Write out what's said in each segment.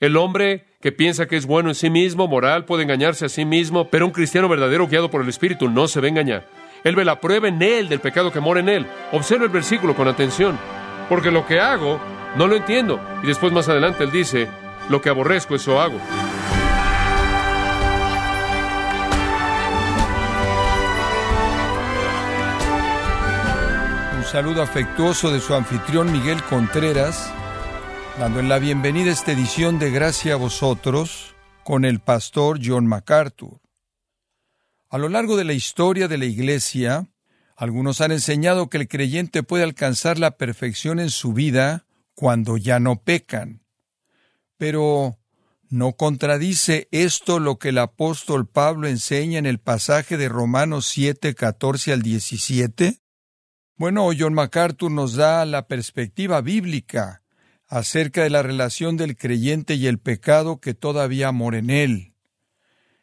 El hombre que piensa que es bueno en sí mismo, moral, puede engañarse a sí mismo, pero un cristiano verdadero guiado por el Espíritu no se va a engañar. Él ve la prueba en él del pecado que mora en él. Observa el versículo con atención, porque lo que hago no lo entiendo. Y después más adelante él dice, lo que aborrezco, eso hago. Un saludo afectuoso de su anfitrión Miguel Contreras dando la bienvenida a esta edición de Gracia a vosotros con el pastor John MacArthur. A lo largo de la historia de la Iglesia, algunos han enseñado que el creyente puede alcanzar la perfección en su vida cuando ya no pecan. Pero, ¿no contradice esto lo que el apóstol Pablo enseña en el pasaje de Romanos 7, 14 al 17? Bueno, John MacArthur nos da la perspectiva bíblica acerca de la relación del creyente y el pecado que todavía mora en él.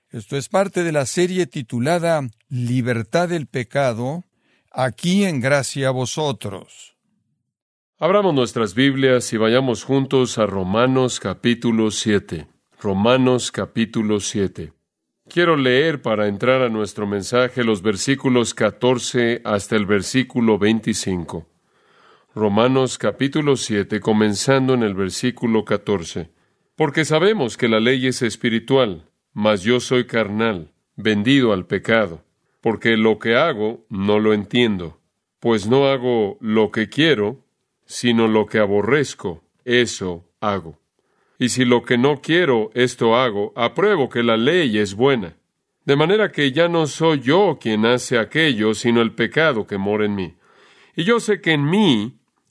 Esto es parte de la serie titulada Libertad del pecado, aquí en gracia a vosotros. Abramos nuestras Biblias y vayamos juntos a Romanos capítulo 7. Romanos capítulo 7. Quiero leer para entrar a nuestro mensaje los versículos 14 hasta el versículo 25. Romanos capítulo 7, comenzando en el versículo 14. Porque sabemos que la ley es espiritual, mas yo soy carnal, vendido al pecado, porque lo que hago no lo entiendo, pues no hago lo que quiero, sino lo que aborrezco, eso hago. Y si lo que no quiero, esto hago, apruebo que la ley es buena. De manera que ya no soy yo quien hace aquello, sino el pecado que mora en mí. Y yo sé que en mí,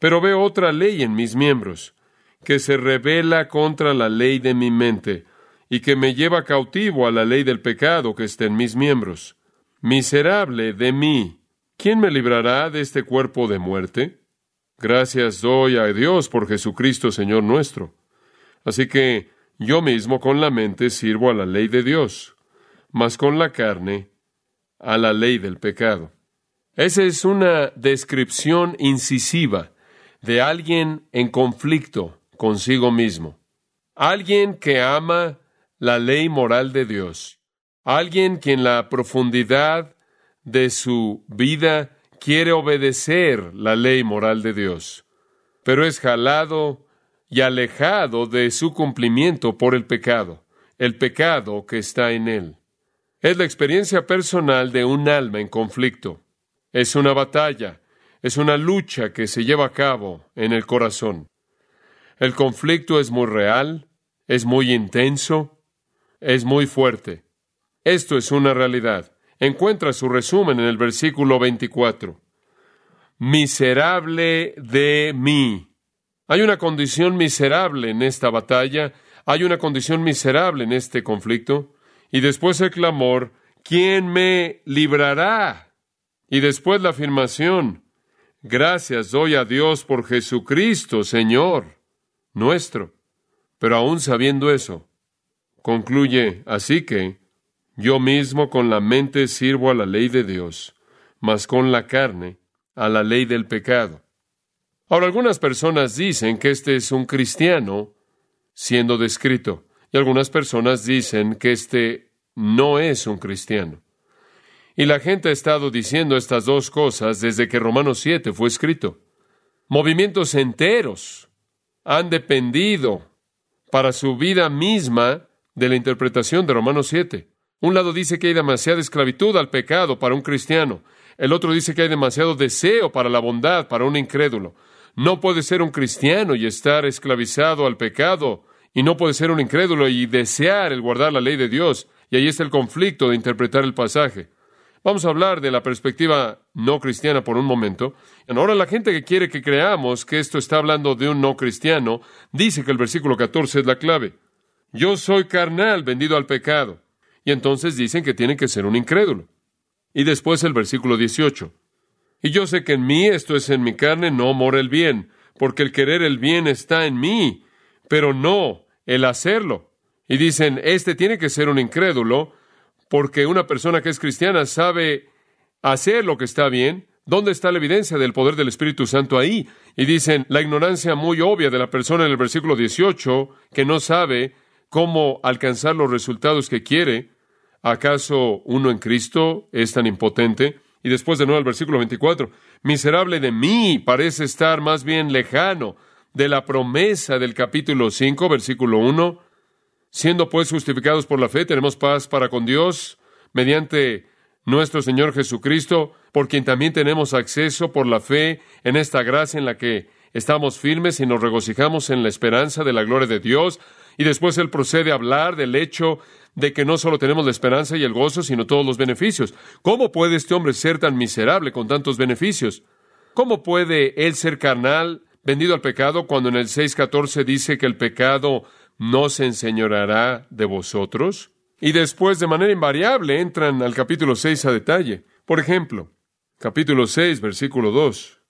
pero veo otra ley en mis miembros, que se revela contra la ley de mi mente y que me lleva cautivo a la ley del pecado que está en mis miembros. Miserable de mí, ¿quién me librará de este cuerpo de muerte? Gracias doy a Dios por Jesucristo Señor nuestro. Así que yo mismo con la mente sirvo a la ley de Dios, mas con la carne a la ley del pecado. Esa es una descripción incisiva de alguien en conflicto consigo mismo, alguien que ama la ley moral de Dios, alguien que en la profundidad de su vida quiere obedecer la ley moral de Dios, pero es jalado y alejado de su cumplimiento por el pecado, el pecado que está en él. Es la experiencia personal de un alma en conflicto. Es una batalla, es una lucha que se lleva a cabo en el corazón. El conflicto es muy real, es muy intenso, es muy fuerte. Esto es una realidad. Encuentra su resumen en el versículo 24. Miserable de mí. Hay una condición miserable en esta batalla, hay una condición miserable en este conflicto, y después el clamor, ¿quién me librará? Y después la afirmación, Gracias doy a Dios por Jesucristo, Señor nuestro. Pero aún sabiendo eso, concluye, así que yo mismo con la mente sirvo a la ley de Dios, mas con la carne a la ley del pecado. Ahora algunas personas dicen que este es un cristiano siendo descrito, y algunas personas dicen que este no es un cristiano. Y la gente ha estado diciendo estas dos cosas desde que Romanos 7 fue escrito. Movimientos enteros han dependido para su vida misma de la interpretación de Romanos 7. Un lado dice que hay demasiada esclavitud al pecado para un cristiano. El otro dice que hay demasiado deseo para la bondad para un incrédulo. No puede ser un cristiano y estar esclavizado al pecado, y no puede ser un incrédulo y desear el guardar la ley de Dios. Y ahí está el conflicto de interpretar el pasaje. Vamos a hablar de la perspectiva no cristiana por un momento. Ahora la gente que quiere que creamos que esto está hablando de un no cristiano, dice que el versículo 14 es la clave. Yo soy carnal, vendido al pecado. Y entonces dicen que tiene que ser un incrédulo. Y después el versículo 18. Y yo sé que en mí, esto es en mi carne, no mora el bien, porque el querer el bien está en mí, pero no el hacerlo. Y dicen, este tiene que ser un incrédulo, porque una persona que es cristiana sabe hacer lo que está bien. ¿Dónde está la evidencia del poder del Espíritu Santo ahí? Y dicen, la ignorancia muy obvia de la persona en el versículo 18, que no sabe cómo alcanzar los resultados que quiere. ¿Acaso uno en Cristo es tan impotente? Y después de nuevo el versículo 24, miserable de mí, parece estar más bien lejano de la promesa del capítulo 5, versículo 1. Siendo pues justificados por la fe, tenemos paz para con Dios mediante nuestro Señor Jesucristo, por quien también tenemos acceso por la fe en esta gracia en la que estamos firmes y nos regocijamos en la esperanza de la gloria de Dios. Y después él procede a hablar del hecho de que no solo tenemos la esperanza y el gozo, sino todos los beneficios. ¿Cómo puede este hombre ser tan miserable con tantos beneficios? ¿Cómo puede él ser carnal, vendido al pecado, cuando en el 6.14 dice que el pecado no se enseñoreará de vosotros? Y después, de manera invariable, entran al capítulo 6 a detalle. Por ejemplo, capítulo 6, versículo 2.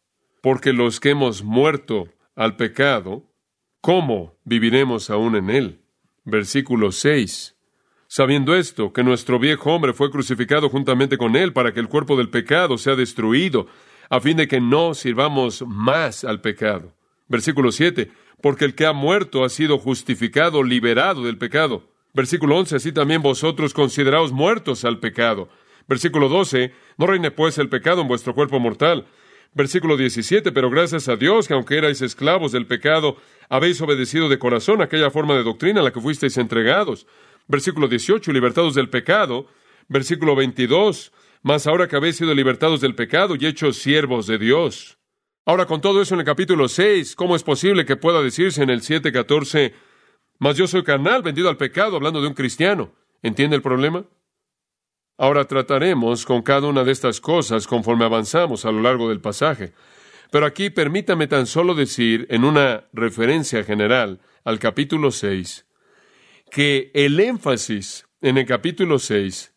Porque los que hemos muerto al pecado, ¿cómo viviremos aún en él? Versículo 6 sabiendo esto, que nuestro viejo hombre fue crucificado juntamente con él para que el cuerpo del pecado sea destruido, a fin de que no sirvamos más al pecado. Versículo 7, porque el que ha muerto ha sido justificado, liberado del pecado. Versículo 11, así también vosotros consideraos muertos al pecado. Versículo 12, no reine pues el pecado en vuestro cuerpo mortal. Versículo 17, pero gracias a Dios que aunque erais esclavos del pecado, habéis obedecido de corazón aquella forma de doctrina a la que fuisteis entregados Versículo 18, libertados del pecado. Versículo 22, mas ahora que habéis sido libertados del pecado y hechos siervos de Dios. Ahora, con todo eso en el capítulo 6, ¿cómo es posible que pueda decirse en el 7.14, mas yo soy carnal, vendido al pecado, hablando de un cristiano? ¿Entiende el problema? Ahora trataremos con cada una de estas cosas conforme avanzamos a lo largo del pasaje. Pero aquí permítame tan solo decir, en una referencia general al capítulo 6, que el énfasis en el capítulo 6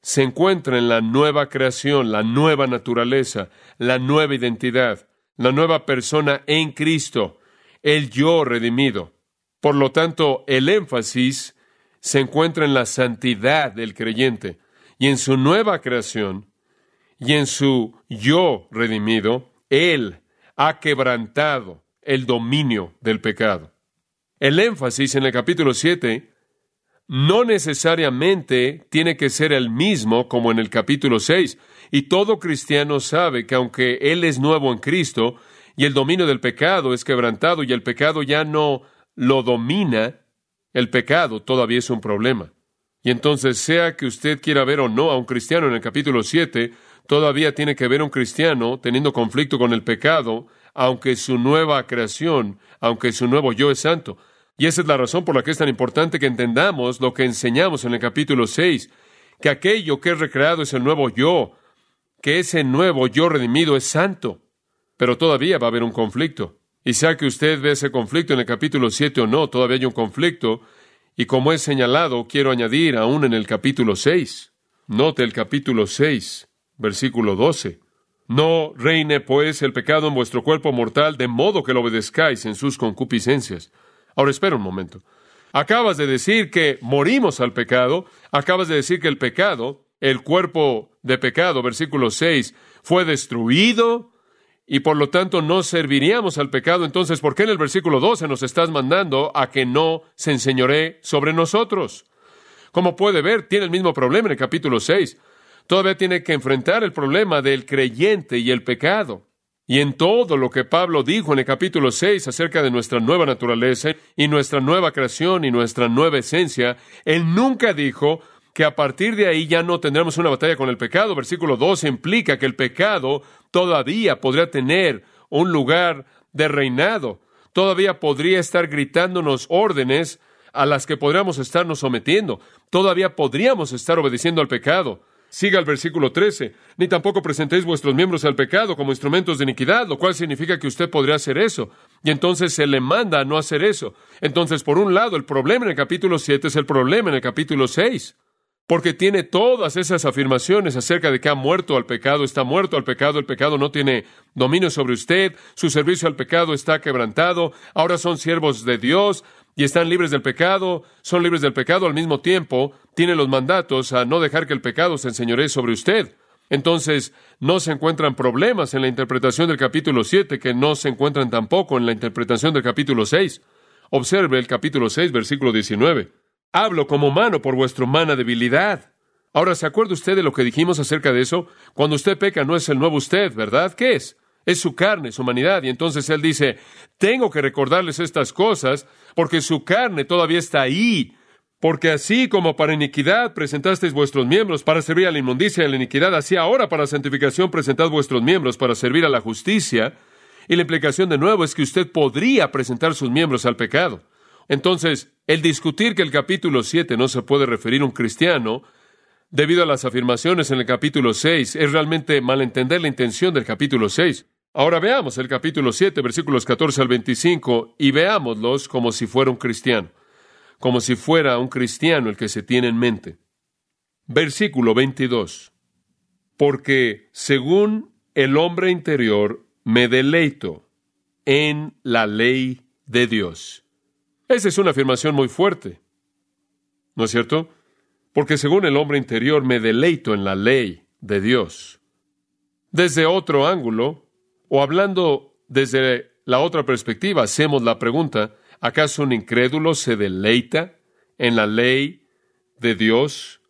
se encuentra en la nueva creación, la nueva naturaleza, la nueva identidad, la nueva persona en Cristo, el yo redimido. Por lo tanto, el énfasis se encuentra en la santidad del creyente y en su nueva creación y en su yo redimido, Él ha quebrantado el dominio del pecado. El énfasis en el capítulo 7 no necesariamente tiene que ser el mismo como en el capítulo 6. Y todo cristiano sabe que aunque él es nuevo en Cristo y el dominio del pecado es quebrantado y el pecado ya no lo domina, el pecado todavía es un problema. Y entonces, sea que usted quiera ver o no a un cristiano en el capítulo 7, todavía tiene que ver a un cristiano teniendo conflicto con el pecado, aunque su nueva creación, aunque su nuevo yo es santo. Y esa es la razón por la que es tan importante que entendamos lo que enseñamos en el capítulo 6, que aquello que es recreado es el nuevo yo, que ese nuevo yo redimido es santo. Pero todavía va a haber un conflicto. Y sea que usted ve ese conflicto en el capítulo 7 o no, todavía hay un conflicto. Y como es señalado, quiero añadir aún en el capítulo 6. Note el capítulo 6, versículo 12. No reine pues el pecado en vuestro cuerpo mortal, de modo que lo obedezcáis en sus concupiscencias. Ahora espera un momento. Acabas de decir que morimos al pecado, acabas de decir que el pecado, el cuerpo de pecado, versículo 6, fue destruido y por lo tanto no serviríamos al pecado. Entonces, ¿por qué en el versículo 12 nos estás mandando a que no se enseñoree sobre nosotros? Como puede ver, tiene el mismo problema en el capítulo 6. Todavía tiene que enfrentar el problema del creyente y el pecado. Y en todo lo que Pablo dijo en el capítulo 6 acerca de nuestra nueva naturaleza y nuestra nueva creación y nuestra nueva esencia, él nunca dijo que a partir de ahí ya no tendremos una batalla con el pecado. Versículo 2 implica que el pecado todavía podría tener un lugar de reinado, todavía podría estar gritándonos órdenes a las que podríamos estarnos sometiendo, todavía podríamos estar obedeciendo al pecado. Siga el versículo 13. Ni tampoco presentéis vuestros miembros al pecado como instrumentos de iniquidad, lo cual significa que usted podría hacer eso. Y entonces se le manda a no hacer eso. Entonces, por un lado, el problema en el capítulo 7 es el problema en el capítulo 6 porque tiene todas esas afirmaciones acerca de que ha muerto al pecado, está muerto al pecado, el pecado no tiene dominio sobre usted, su servicio al pecado está quebrantado, ahora son siervos de Dios y están libres del pecado, son libres del pecado al mismo tiempo, tiene los mandatos a no dejar que el pecado se enseñoree sobre usted. Entonces, no se encuentran problemas en la interpretación del capítulo 7 que no se encuentran tampoco en la interpretación del capítulo 6. Observe el capítulo 6, versículo 19. Hablo como humano por vuestra humana debilidad. Ahora, ¿se acuerda usted de lo que dijimos acerca de eso? Cuando usted peca no es el nuevo usted, ¿verdad? ¿Qué es? Es su carne, su humanidad. Y entonces él dice, tengo que recordarles estas cosas porque su carne todavía está ahí. Porque así como para iniquidad presentasteis vuestros miembros para servir a la inmundicia y a la iniquidad, así ahora para santificación presentad vuestros miembros para servir a la justicia. Y la implicación de nuevo es que usted podría presentar sus miembros al pecado. Entonces, el discutir que el capítulo 7 no se puede referir a un cristiano, debido a las afirmaciones en el capítulo 6, es realmente malentender la intención del capítulo 6. Ahora veamos el capítulo 7, versículos 14 al 25, y veámoslos como si fuera un cristiano, como si fuera un cristiano el que se tiene en mente. Versículo 22. Porque según el hombre interior me deleito en la ley de Dios. Esa es una afirmación muy fuerte. ¿No es cierto? Porque según el hombre interior me deleito en la ley de Dios. Desde otro ángulo, o hablando desde la otra perspectiva, hacemos la pregunta, ¿acaso un incrédulo se deleita en la ley de Dios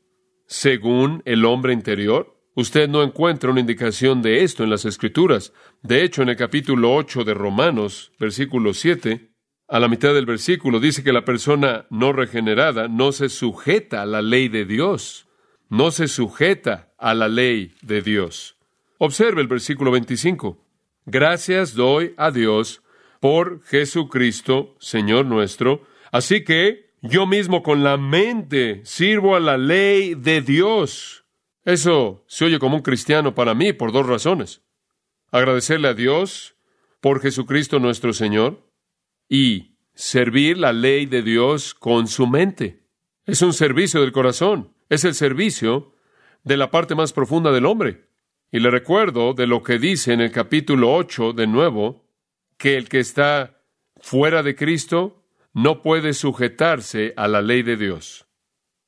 según el hombre interior? Usted no encuentra una indicación de esto en las Escrituras. De hecho, en el capítulo 8 de Romanos, versículo 7, a la mitad del versículo dice que la persona no regenerada no se sujeta a la ley de Dios, no se sujeta a la ley de Dios. Observe el versículo 25. Gracias doy a Dios por Jesucristo, Señor nuestro. Así que yo mismo con la mente sirvo a la ley de Dios. Eso se oye como un cristiano para mí por dos razones. Agradecerle a Dios por Jesucristo nuestro Señor y servir la ley de Dios con su mente. Es un servicio del corazón, es el servicio de la parte más profunda del hombre. Y le recuerdo de lo que dice en el capítulo 8 de nuevo, que el que está fuera de Cristo no puede sujetarse a la ley de Dios.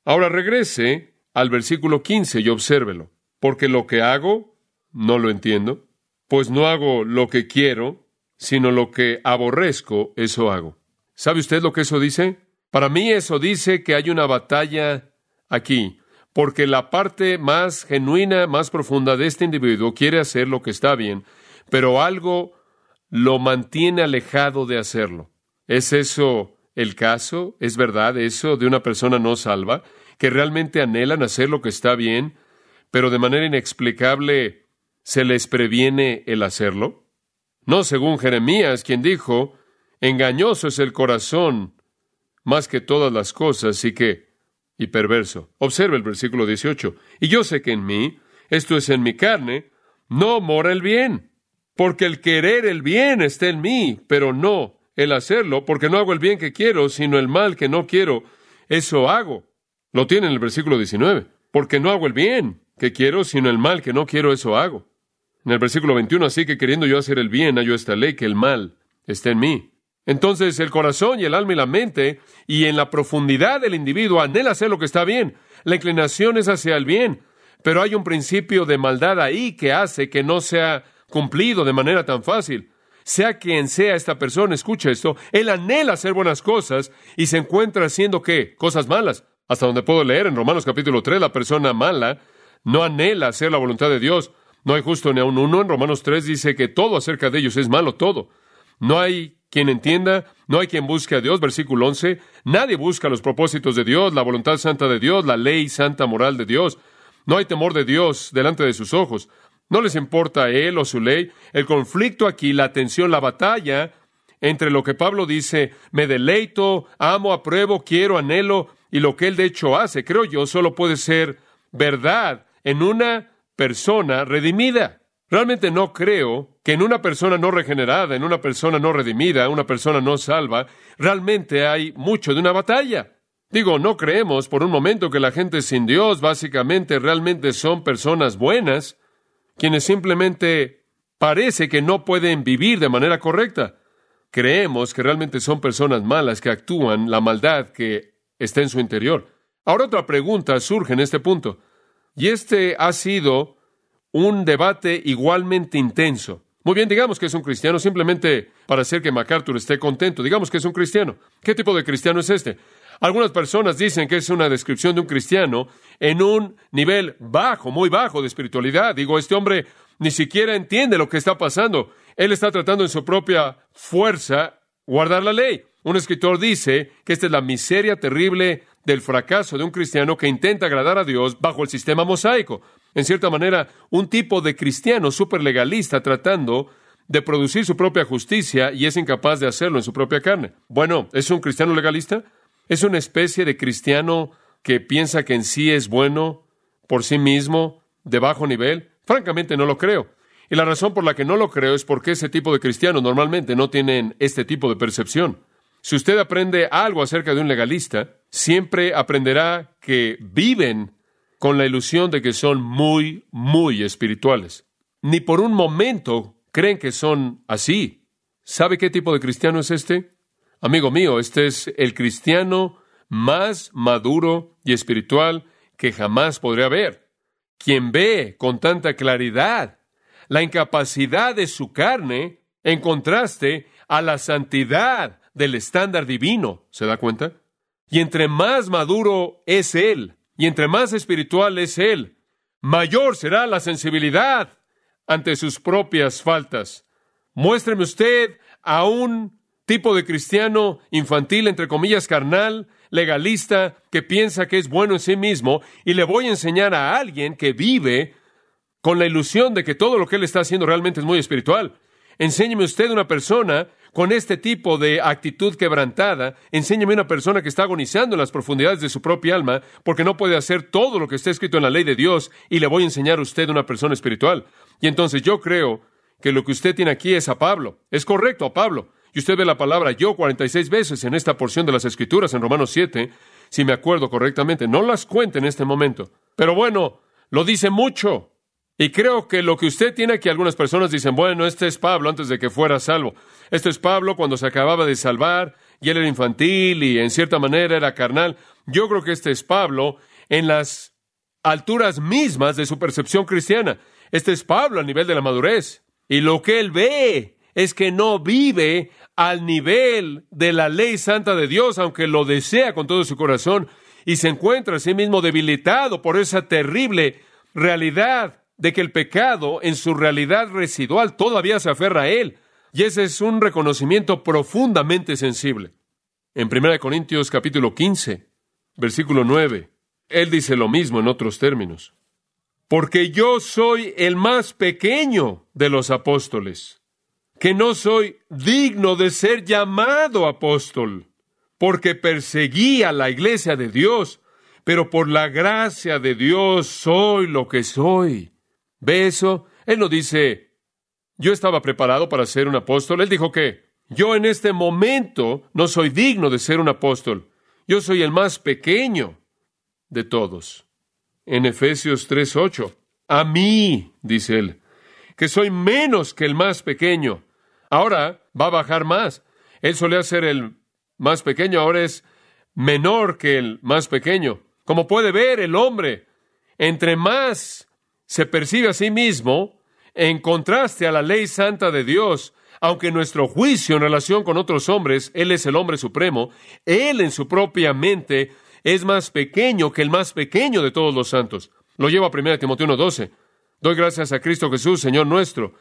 Ahora regrese al versículo 15 y obsérvelo, porque lo que hago no lo entiendo, pues no hago lo que quiero, sino lo que aborrezco, eso hago. ¿Sabe usted lo que eso dice? Para mí eso dice que hay una batalla aquí, porque la parte más genuina, más profunda de este individuo quiere hacer lo que está bien, pero algo lo mantiene alejado de hacerlo. ¿Es eso el caso? ¿Es verdad eso de una persona no salva, que realmente anhelan hacer lo que está bien, pero de manera inexplicable se les previene el hacerlo? No según Jeremías, quien dijo, engañoso es el corazón más que todas las cosas y que, y perverso. Observe el versículo 18. Y yo sé que en mí, esto es en mi carne, no mora el bien, porque el querer el bien está en mí, pero no el hacerlo, porque no hago el bien que quiero, sino el mal que no quiero, eso hago. Lo tiene en el versículo 19. Porque no hago el bien que quiero, sino el mal que no quiero, eso hago. En el versículo 21, así que queriendo yo hacer el bien, hallo esta ley que el mal está en mí. Entonces el corazón y el alma y la mente y en la profundidad del individuo anhela hacer lo que está bien. La inclinación es hacia el bien, pero hay un principio de maldad ahí que hace que no sea cumplido de manera tan fácil. Sea quien sea esta persona, escucha esto, él anhela hacer buenas cosas y se encuentra haciendo qué? Cosas malas. Hasta donde puedo leer en Romanos capítulo 3, la persona mala no anhela hacer la voluntad de Dios, no hay justo ni a un uno. En Romanos 3 dice que todo acerca de ellos es malo, todo. No hay quien entienda, no hay quien busque a Dios. Versículo 11. Nadie busca los propósitos de Dios, la voluntad santa de Dios, la ley santa moral de Dios. No hay temor de Dios delante de sus ojos. No les importa Él o su ley. El conflicto aquí, la tensión, la batalla entre lo que Pablo dice, me deleito, amo, apruebo, quiero, anhelo, y lo que Él de hecho hace, creo yo, solo puede ser verdad en una persona redimida. Realmente no creo que en una persona no regenerada, en una persona no redimida, una persona no salva, realmente hay mucho de una batalla. Digo, no creemos por un momento que la gente sin Dios básicamente realmente son personas buenas, quienes simplemente parece que no pueden vivir de manera correcta. Creemos que realmente son personas malas que actúan la maldad que está en su interior. Ahora otra pregunta surge en este punto, y este ha sido un debate igualmente intenso. Muy bien, digamos que es un cristiano simplemente para hacer que MacArthur esté contento. Digamos que es un cristiano. ¿Qué tipo de cristiano es este? Algunas personas dicen que es una descripción de un cristiano en un nivel bajo, muy bajo de espiritualidad. Digo, este hombre ni siquiera entiende lo que está pasando. Él está tratando en su propia fuerza guardar la ley. Un escritor dice que esta es la miseria terrible del fracaso de un cristiano que intenta agradar a Dios bajo el sistema mosaico. En cierta manera, un tipo de cristiano súper legalista tratando de producir su propia justicia y es incapaz de hacerlo en su propia carne. Bueno, ¿es un cristiano legalista? ¿Es una especie de cristiano que piensa que en sí es bueno por sí mismo, de bajo nivel? Francamente no lo creo. Y la razón por la que no lo creo es porque ese tipo de cristianos normalmente no tienen este tipo de percepción. Si usted aprende algo acerca de un legalista, siempre aprenderá que viven con la ilusión de que son muy, muy espirituales. Ni por un momento creen que son así. ¿Sabe qué tipo de cristiano es este? Amigo mío, este es el cristiano más maduro y espiritual que jamás podré haber, quien ve con tanta claridad la incapacidad de su carne en contraste a la santidad del estándar divino. ¿Se da cuenta? Y entre más maduro es él, y entre más espiritual es él, mayor será la sensibilidad ante sus propias faltas. Muéstreme usted a un tipo de cristiano infantil, entre comillas, carnal, legalista, que piensa que es bueno en sí mismo, y le voy a enseñar a alguien que vive con la ilusión de que todo lo que él está haciendo realmente es muy espiritual. Enséñeme usted una persona con este tipo de actitud quebrantada, enséñeme una persona que está agonizando en las profundidades de su propia alma porque no puede hacer todo lo que está escrito en la ley de Dios y le voy a enseñar a usted una persona espiritual. Y entonces yo creo que lo que usted tiene aquí es a Pablo. Es correcto, a Pablo. Y usted ve la palabra yo 46 veces en esta porción de las Escrituras, en Romanos 7, si me acuerdo correctamente. No las cuente en este momento. Pero bueno, lo dice mucho. Y creo que lo que usted tiene aquí, algunas personas dicen, bueno, este es Pablo antes de que fuera salvo. Este es Pablo cuando se acababa de salvar y él era infantil y en cierta manera era carnal. Yo creo que este es Pablo en las alturas mismas de su percepción cristiana. Este es Pablo a nivel de la madurez. Y lo que él ve es que no vive al nivel de la ley santa de Dios, aunque lo desea con todo su corazón, y se encuentra a sí mismo debilitado por esa terrible realidad de que el pecado en su realidad residual todavía se aferra a él. Y ese es un reconocimiento profundamente sensible. En 1 Corintios capítulo 15, versículo 9, él dice lo mismo en otros términos. Porque yo soy el más pequeño de los apóstoles que no soy digno de ser llamado apóstol, porque perseguí a la iglesia de Dios, pero por la gracia de Dios soy lo que soy. ¿Ve eso? Él no dice, yo estaba preparado para ser un apóstol. Él dijo que yo en este momento no soy digno de ser un apóstol. Yo soy el más pequeño de todos. En Efesios 3:8, a mí, dice él, que soy menos que el más pequeño Ahora va a bajar más. Él solía ser el más pequeño, ahora es menor que el más pequeño. Como puede ver, el hombre, entre más se percibe a sí mismo, en contraste a la ley santa de Dios, aunque nuestro juicio en relación con otros hombres, Él es el hombre supremo, Él en su propia mente es más pequeño que el más pequeño de todos los santos. Lo llevo a 1 Timoteo 1.12. Doy gracias a Cristo Jesús, Señor nuestro,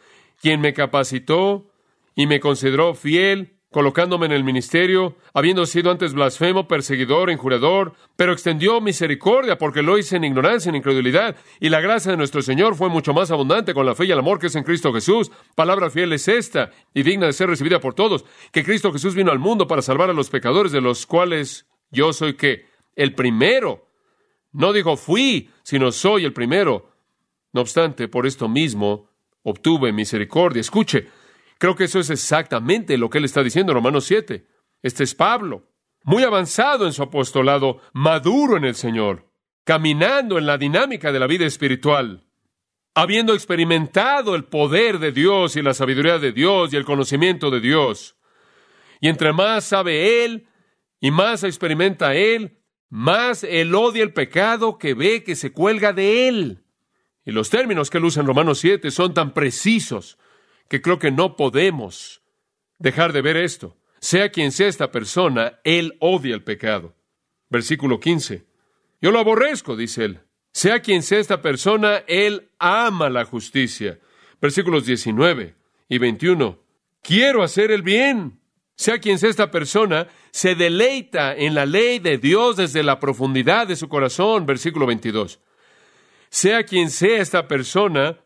quien me capacitó y me consideró fiel, colocándome en el ministerio, habiendo sido antes blasfemo, perseguidor, injurador, pero extendió misericordia porque lo hice en ignorancia, en incredulidad, y la gracia de nuestro Señor fue mucho más abundante con la fe y el amor que es en Cristo Jesús. Palabra fiel es esta, y digna de ser recibida por todos, que Cristo Jesús vino al mundo para salvar a los pecadores, de los cuales yo soy que el primero. No digo fui, sino soy el primero. No obstante, por esto mismo obtuve misericordia. Escuche, creo que eso es exactamente lo que él está diciendo en Romanos 7. Este es Pablo, muy avanzado en su apostolado, maduro en el Señor, caminando en la dinámica de la vida espiritual, habiendo experimentado el poder de Dios y la sabiduría de Dios y el conocimiento de Dios. Y entre más sabe él y más experimenta él, más él odia el pecado que ve que se cuelga de él. Y los términos que él usa en Romanos 7 son tan precisos que creo que no podemos dejar de ver esto. Sea quien sea esta persona, él odia el pecado. Versículo 15. Yo lo aborrezco, dice él. Sea quien sea esta persona, él ama la justicia. Versículos 19 y 21. Quiero hacer el bien. Sea quien sea esta persona, se deleita en la ley de Dios desde la profundidad de su corazón. Versículo 22 sea quien sea esta persona,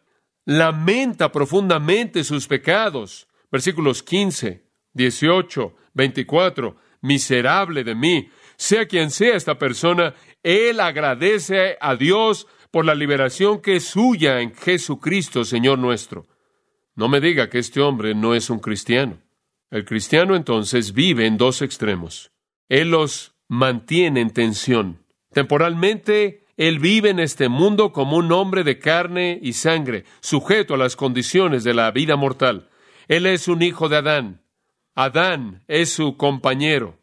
lamenta profundamente sus pecados. Versículos 15, 18, 24, miserable de mí. Sea quien sea esta persona, él agradece a Dios por la liberación que es suya en Jesucristo, Señor nuestro. No me diga que este hombre no es un cristiano. El cristiano entonces vive en dos extremos. Él los mantiene en tensión. Temporalmente él vive en este mundo como un hombre de carne y sangre, sujeto a las condiciones de la vida mortal. Él es un hijo de Adán. Adán es su compañero.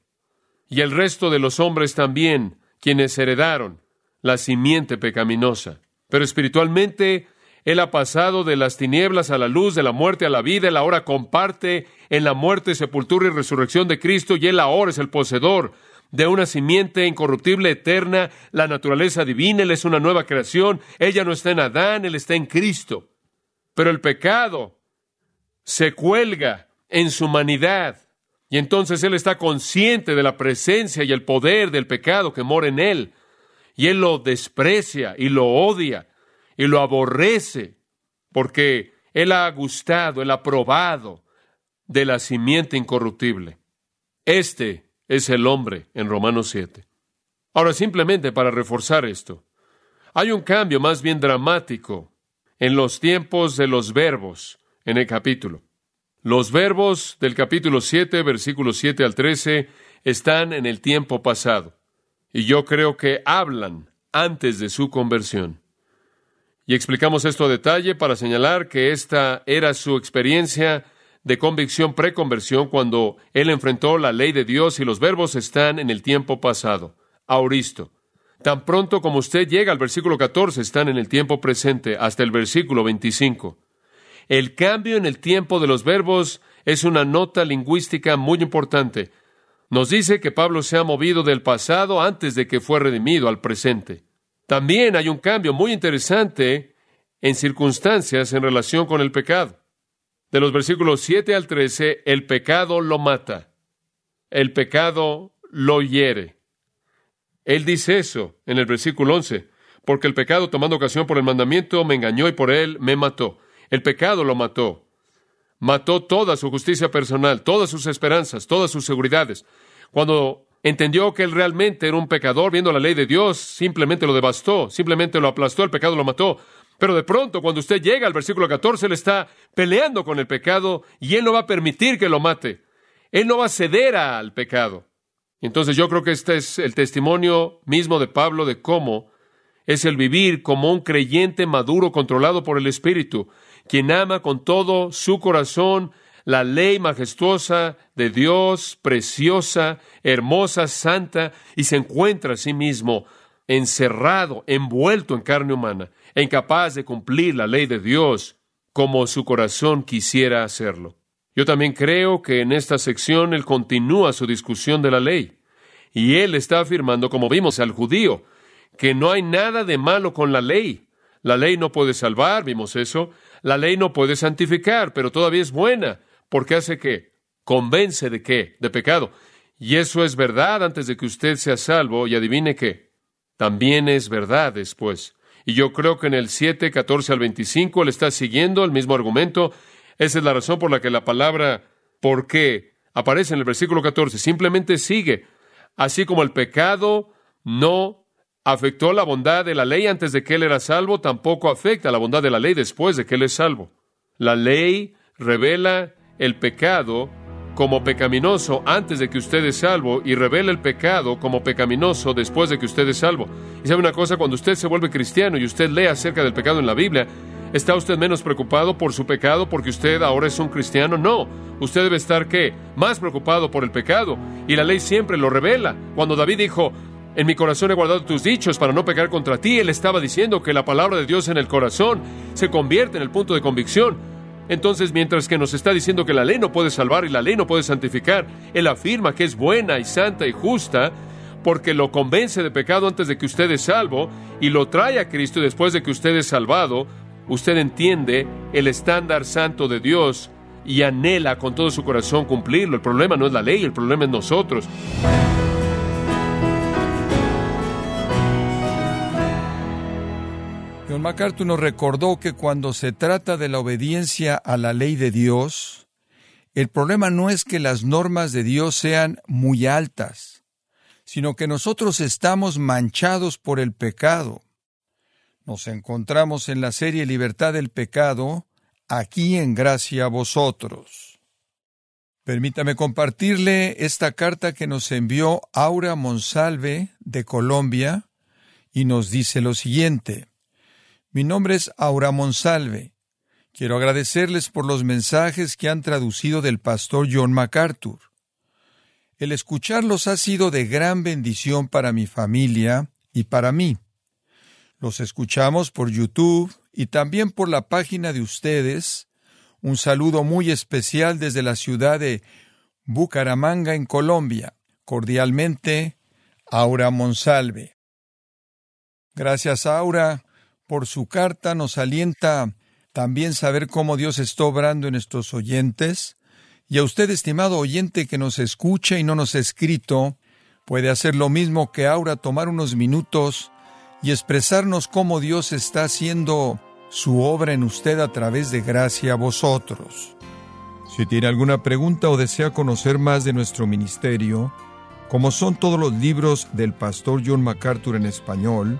Y el resto de los hombres también, quienes heredaron la simiente pecaminosa. Pero espiritualmente, Él ha pasado de las tinieblas a la luz, de la muerte a la vida. Él ahora comparte en la muerte, sepultura y resurrección de Cristo, y Él ahora es el poseedor de una simiente incorruptible, eterna, la naturaleza divina, Él es una nueva creación, ella no está en Adán, Él está en Cristo. Pero el pecado se cuelga en su humanidad, y entonces Él está consciente de la presencia y el poder del pecado que mora en Él, y Él lo desprecia y lo odia y lo aborrece, porque Él ha gustado, Él ha probado de la simiente incorruptible. Este es el hombre en Romanos 7. Ahora, simplemente para reforzar esto, hay un cambio más bien dramático en los tiempos de los verbos en el capítulo. Los verbos del capítulo 7, versículos 7 al 13, están en el tiempo pasado, y yo creo que hablan antes de su conversión. Y explicamos esto a detalle para señalar que esta era su experiencia de convicción preconversión cuando él enfrentó la ley de Dios y los verbos están en el tiempo pasado. Auristo. Tan pronto como usted llega al versículo 14, están en el tiempo presente hasta el versículo 25. El cambio en el tiempo de los verbos es una nota lingüística muy importante. Nos dice que Pablo se ha movido del pasado antes de que fue redimido al presente. También hay un cambio muy interesante en circunstancias en relación con el pecado de los versículos 7 al 13, el pecado lo mata, el pecado lo hiere. Él dice eso en el versículo 11, porque el pecado tomando ocasión por el mandamiento me engañó y por él me mató. El pecado lo mató. Mató toda su justicia personal, todas sus esperanzas, todas sus seguridades. Cuando entendió que él realmente era un pecador, viendo la ley de Dios, simplemente lo devastó, simplemente lo aplastó, el pecado lo mató. Pero de pronto, cuando usted llega al versículo 14, él está peleando con el pecado y él no va a permitir que lo mate. Él no va a ceder al pecado. Entonces yo creo que este es el testimonio mismo de Pablo de cómo es el vivir como un creyente maduro controlado por el Espíritu, quien ama con todo su corazón la ley majestuosa de Dios, preciosa, hermosa, santa, y se encuentra a sí mismo encerrado, envuelto en carne humana incapaz de cumplir la ley de Dios como su corazón quisiera hacerlo. Yo también creo que en esta sección él continúa su discusión de la ley. Y él está afirmando, como vimos al judío, que no hay nada de malo con la ley. La ley no puede salvar, vimos eso. La ley no puede santificar, pero todavía es buena, porque hace que convence de qué? De pecado. Y eso es verdad antes de que usted sea salvo, y adivine qué. También es verdad después. Y yo creo que en el 7, 14 al 25, él está siguiendo el mismo argumento. Esa es la razón por la que la palabra ¿por qué? aparece en el versículo 14. Simplemente sigue. Así como el pecado no afectó la bondad de la ley antes de que él era salvo, tampoco afecta la bondad de la ley después de que él es salvo. La ley revela el pecado como pecaminoso antes de que usted es salvo y revela el pecado como pecaminoso después de que usted es salvo. Y sabe una cosa, cuando usted se vuelve cristiano y usted lee acerca del pecado en la Biblia, ¿está usted menos preocupado por su pecado porque usted ahora es un cristiano? No, usted debe estar qué? Más preocupado por el pecado. Y la ley siempre lo revela. Cuando David dijo, en mi corazón he guardado tus dichos para no pecar contra ti. Él estaba diciendo que la palabra de Dios en el corazón se convierte en el punto de convicción. Entonces, mientras que nos está diciendo que la ley no puede salvar y la ley no puede santificar, Él afirma que es buena y santa y justa porque lo convence de pecado antes de que usted es salvo y lo trae a Cristo y después de que usted es salvado, usted entiende el estándar santo de Dios y anhela con todo su corazón cumplirlo. El problema no es la ley, el problema es nosotros. John MacArthur nos recordó que cuando se trata de la obediencia a la ley de Dios, el problema no es que las normas de Dios sean muy altas, sino que nosotros estamos manchados por el pecado. Nos encontramos en la serie Libertad del Pecado, aquí en gracia a vosotros. Permítame compartirle esta carta que nos envió Aura Monsalve de Colombia y nos dice lo siguiente. Mi nombre es Aura Monsalve. Quiero agradecerles por los mensajes que han traducido del pastor John MacArthur. El escucharlos ha sido de gran bendición para mi familia y para mí. Los escuchamos por YouTube y también por la página de ustedes. Un saludo muy especial desde la ciudad de Bucaramanga, en Colombia. Cordialmente, Aura Monsalve. Gracias, Aura por su carta nos alienta también saber cómo Dios está obrando en estos oyentes. Y a usted, estimado oyente que nos escucha y no nos ha escrito, puede hacer lo mismo que Aura, tomar unos minutos y expresarnos cómo Dios está haciendo su obra en usted a través de gracia a vosotros. Si tiene alguna pregunta o desea conocer más de nuestro ministerio, como son todos los libros del pastor John MacArthur en español,